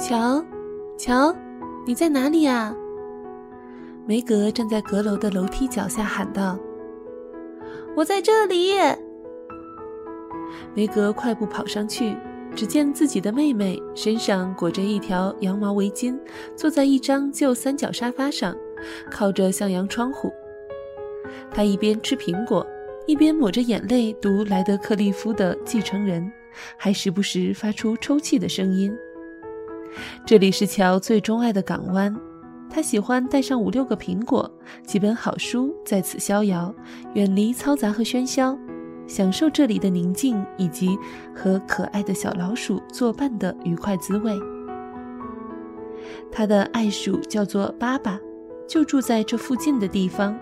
乔，乔，你在哪里呀？梅格站在阁楼的楼梯脚下喊道：“我在这里。”梅格快步跑上去，只见自己的妹妹身上裹着一条羊毛围巾，坐在一张旧三角沙发上，靠着向阳窗户。她一边吃苹果，一边抹着眼泪读莱德克利夫的《继承人》，还时不时发出抽泣的声音。这里是乔最钟爱的港湾，他喜欢带上五六个苹果、几本好书，在此逍遥，远离嘈杂和喧嚣，享受这里的宁静以及和可爱的小老鼠作伴的愉快滋味。他的爱鼠叫做巴巴，就住在这附近的地方。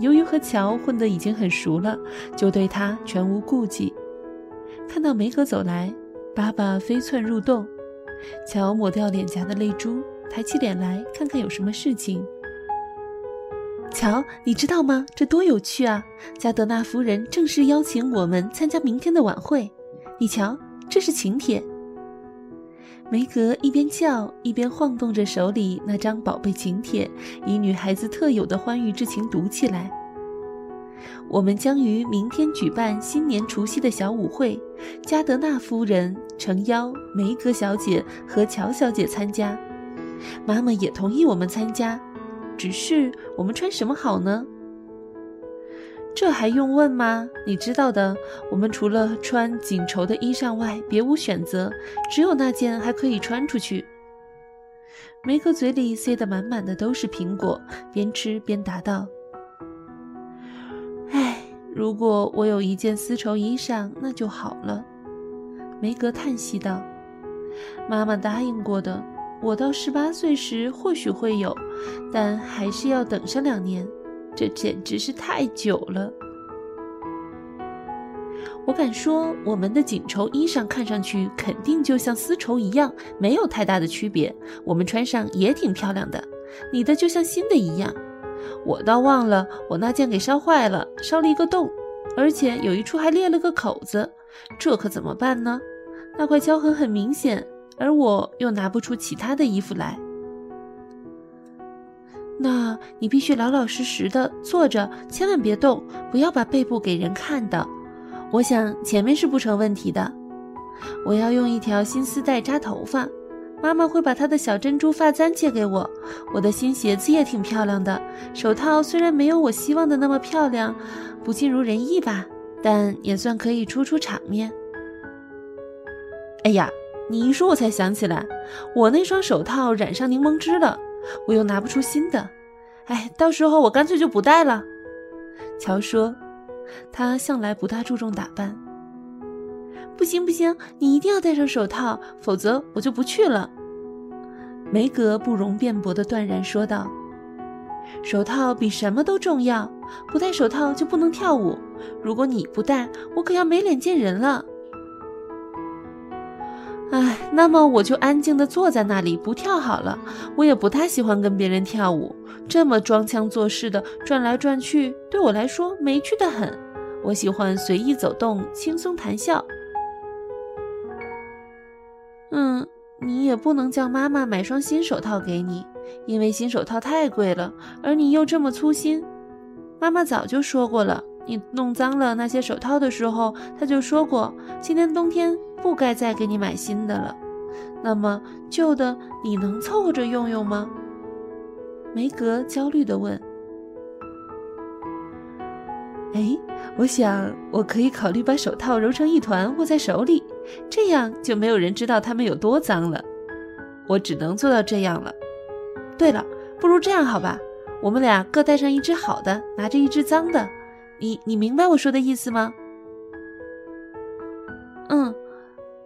由于和乔混得已经很熟了，就对他全无顾忌。看到梅格走来，巴巴飞窜入洞。乔抹掉脸颊的泪珠，抬起脸来看看有什么事情。乔，你知道吗？这多有趣啊！加德纳夫人正式邀请我们参加明天的晚会。你瞧，这是请帖。梅格一边叫一边晃动着手里那张宝贝请帖，以女孩子特有的欢愉之情读起来。我们将于明天举办新年除夕的小舞会，加德纳夫人诚邀梅格小姐和乔小姐参加。妈妈也同意我们参加，只是我们穿什么好呢？这还用问吗？你知道的，我们除了穿紧绸的衣裳外，别无选择，只有那件还可以穿出去。梅格嘴里塞得满满的都是苹果，边吃边答道。如果我有一件丝绸衣裳，那就好了。”梅格叹息道，“妈妈答应过的，我到十八岁时或许会有，但还是要等上两年。这简直是太久了。我敢说，我们的锦绸衣裳看上去肯定就像丝绸一样，没有太大的区别。我们穿上也挺漂亮的，你的就像新的一样。”我倒忘了，我那件给烧坏了，烧了一个洞，而且有一处还裂了个口子，这可怎么办呢？那块敲痕很明显，而我又拿不出其他的衣服来。那你必须老老实实的坐着，千万别动，不要把背部给人看到。我想前面是不成问题的。我要用一条新丝带扎头发。妈妈会把她的小珍珠发簪借给我，我的新鞋子也挺漂亮的，手套虽然没有我希望的那么漂亮，不尽如人意吧，但也算可以出出场面。哎呀，你一说，我才想起来，我那双手套染上柠檬汁了，我又拿不出新的，哎，到时候我干脆就不戴了。乔说，他向来不大注重打扮。不行不行，你一定要戴上手套，否则我就不去了。”梅格不容辩驳地断然说道，“手套比什么都重要，不戴手套就不能跳舞。如果你不戴，我可要没脸见人了。”哎，那么我就安静地坐在那里不跳好了。我也不太喜欢跟别人跳舞，这么装腔作势的转来转去，对我来说没趣的很。我喜欢随意走动，轻松谈笑。嗯，你也不能叫妈妈买双新手套给你，因为新手套太贵了，而你又这么粗心。妈妈早就说过了，你弄脏了那些手套的时候，她就说过，今年冬天不该再给你买新的了。那么旧的你能凑合着用用吗？梅格焦虑地问。哎，我想我可以考虑把手套揉成一团握在手里，这样就没有人知道它们有多脏了。我只能做到这样了。对了，不如这样好吧？我们俩各带上一只好的，拿着一只脏的。你你明白我说的意思吗？嗯，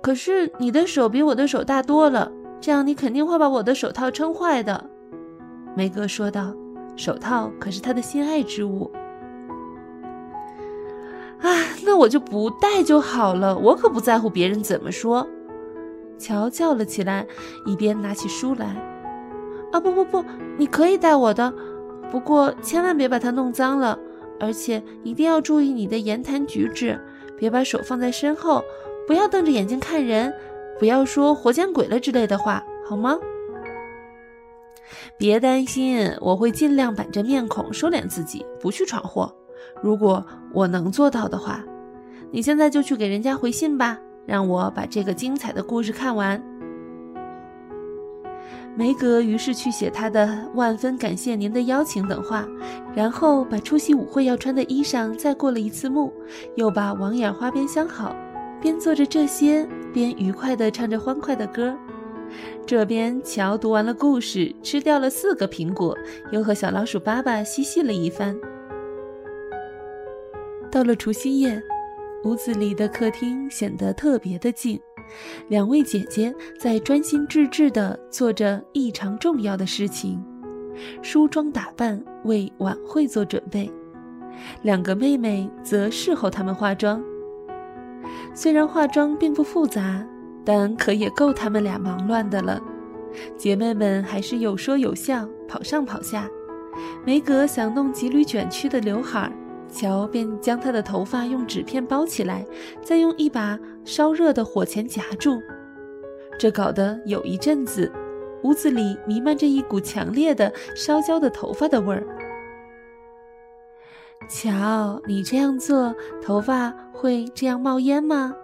可是你的手比我的手大多了，这样你肯定会把我的手套撑坏的。梅格说道。手套可是他的心爱之物。那我就不戴就好了，我可不在乎别人怎么说。乔叫了起来，一边拿起书来。啊，不不不，你可以戴我的，不过千万别把它弄脏了，而且一定要注意你的言谈举止，别把手放在身后，不要瞪着眼睛看人，不要说活见鬼了之类的话，好吗？别担心，我会尽量板着面孔收敛自己，不去闯祸。如果我能做到的话，你现在就去给人家回信吧，让我把这个精彩的故事看完。梅格于是去写他的万分感谢您的邀请等话，然后把出席舞会要穿的衣裳再过了一次目，又把网眼花边镶好，边做着这些，边愉快地唱着欢快的歌。这边乔读完了故事，吃掉了四个苹果，又和小老鼠爸爸嬉戏了一番。到了除夕夜，屋子里的客厅显得特别的静。两位姐姐在专心致志地做着异常重要的事情，梳妆打扮，为晚会做准备。两个妹妹则侍候她们化妆。虽然化妆并不复杂，但可也够她们俩忙乱的了。姐妹们还是有说有笑，跑上跑下。梅格想弄几缕卷曲的刘海儿。乔便将他的头发用纸片包起来，再用一把烧热的火钳夹住。这搞得有一阵子，屋子里弥漫着一股强烈的烧焦的头发的味儿。乔，你这样做，头发会这样冒烟吗？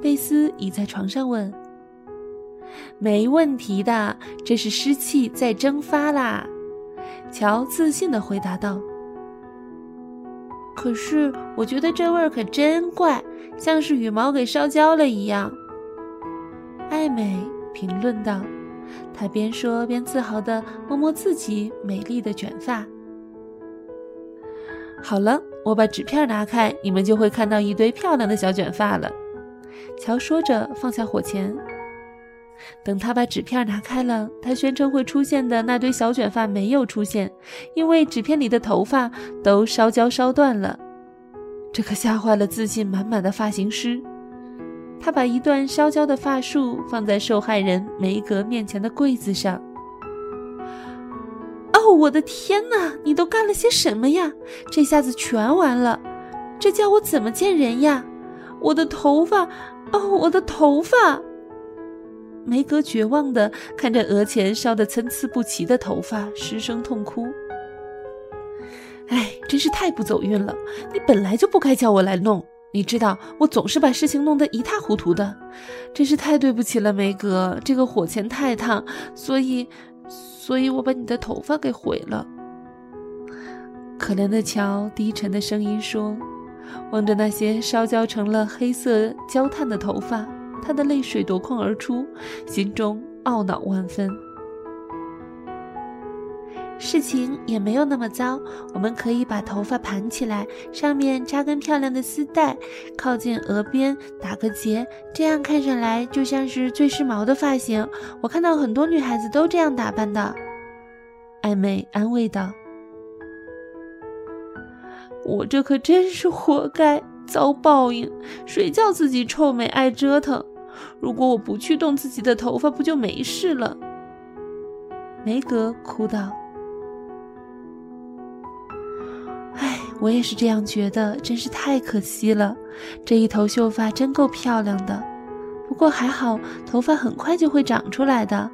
贝斯倚在床上问。没问题的，这是湿气在蒸发啦。乔自信地回答道。可是我觉得这味儿可真怪，像是羽毛给烧焦了一样。艾美评论道，她边说边自豪地摸摸自己美丽的卷发。好了，我把纸片拿开，你们就会看到一堆漂亮的小卷发了。乔说着放下火钳。等他把纸片拿开了，他宣称会出现的那堆小卷发没有出现，因为纸片里的头发都烧焦烧断了。这可吓坏了自信满满的发型师。他把一段烧焦的发束放在受害人梅格面前的柜子上。哦，我的天哪！你都干了些什么呀？这下子全完了，这叫我怎么见人呀？我的头发，哦，我的头发！梅格绝望地看着额前烧得参差不齐的头发，失声痛哭。哎，真是太不走运了！你本来就不该叫我来弄，你知道我总是把事情弄得一塌糊涂的，真是太对不起了，梅格。这个火钳太烫，所以，所以我把你的头发给毁了。可怜的乔低沉的声音说，望着那些烧焦成了黑色焦炭的头发。他的泪水夺眶而出，心中懊恼万分。事情也没有那么糟，我们可以把头发盘起来，上面扎根漂亮的丝带，靠近额边打个结，这样看上来就像是最时髦的发型。我看到很多女孩子都这样打扮的。艾美安慰道：“我这可真是活该。”遭报应，谁叫自己臭美爱折腾？如果我不去动自己的头发，不就没事了？梅格哭道：“哎，我也是这样觉得，真是太可惜了。这一头秀发真够漂亮的，不过还好，头发很快就会长出来的。”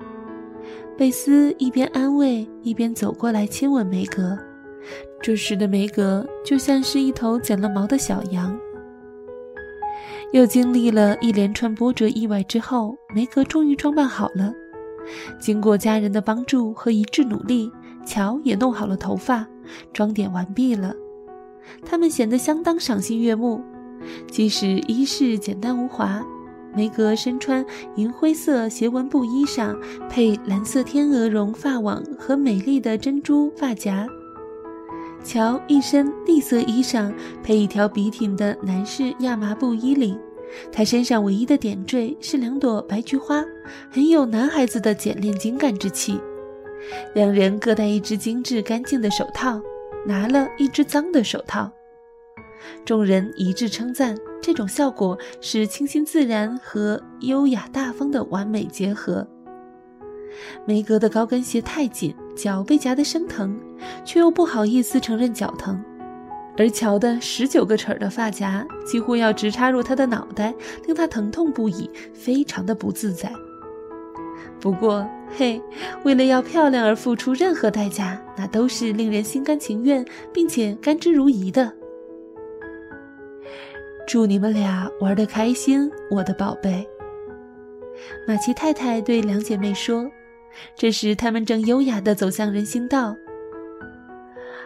贝斯一边安慰，一边走过来亲吻梅格。这时的梅格就像是一头剪了毛的小羊。又经历了一连串波折意外之后，梅格终于装扮好了。经过家人的帮助和一致努力，乔也弄好了头发，装点完毕了。他们显得相当赏心悦目。即使衣饰简单无华，梅格身穿银灰色斜纹布衣裳，配蓝色天鹅绒发网和美丽的珍珠发夹。乔一身栗色衣裳，配一条笔挺的男士亚麻布衣领。他身上唯一的点缀是两朵白菊花，很有男孩子的简练精干之气。两人各戴一只精致干净的手套，拿了一只脏的手套。众人一致称赞，这种效果是清新自然和优雅大方的完美结合。梅格的高跟鞋太紧，脚被夹得生疼。却又不好意思承认脚疼，而乔的十九个齿儿的发夹几乎要直插入他的脑袋，令他疼痛不已，非常的不自在。不过，嘿，为了要漂亮而付出任何代价，那都是令人心甘情愿并且甘之如饴的。祝你们俩玩得开心，我的宝贝。马奇太太对两姐妹说。这时，他们正优雅地走向人行道。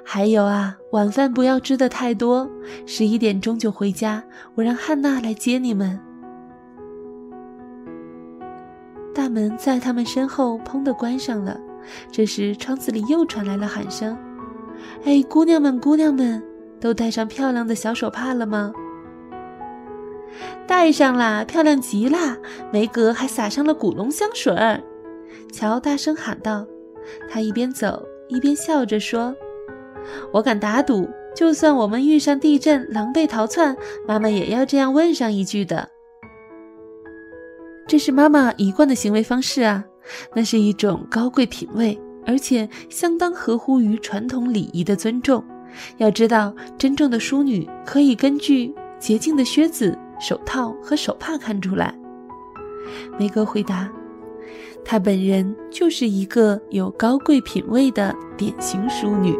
还有啊，晚饭不要吃的太多，十一点钟就回家。我让汉娜来接你们。大门在他们身后砰的关上了。这时，窗子里又传来了喊声：“哎，姑娘们，姑娘们，都戴上漂亮的小手帕了吗？”戴上啦，漂亮极啦！梅格还撒上了古龙香水儿。乔大声喊道，他一边走一边笑着说：“我敢打赌，就算我们遇上地震，狼狈逃窜，妈妈也要这样问上一句的。这是妈妈一贯的行为方式啊，那是一种高贵品味，而且相当合乎于传统礼仪的尊重。要知道，真正的淑女可以根据洁净的靴子。”手套和手帕看出来，梅格回答：“她本人就是一个有高贵品味的典型淑女。”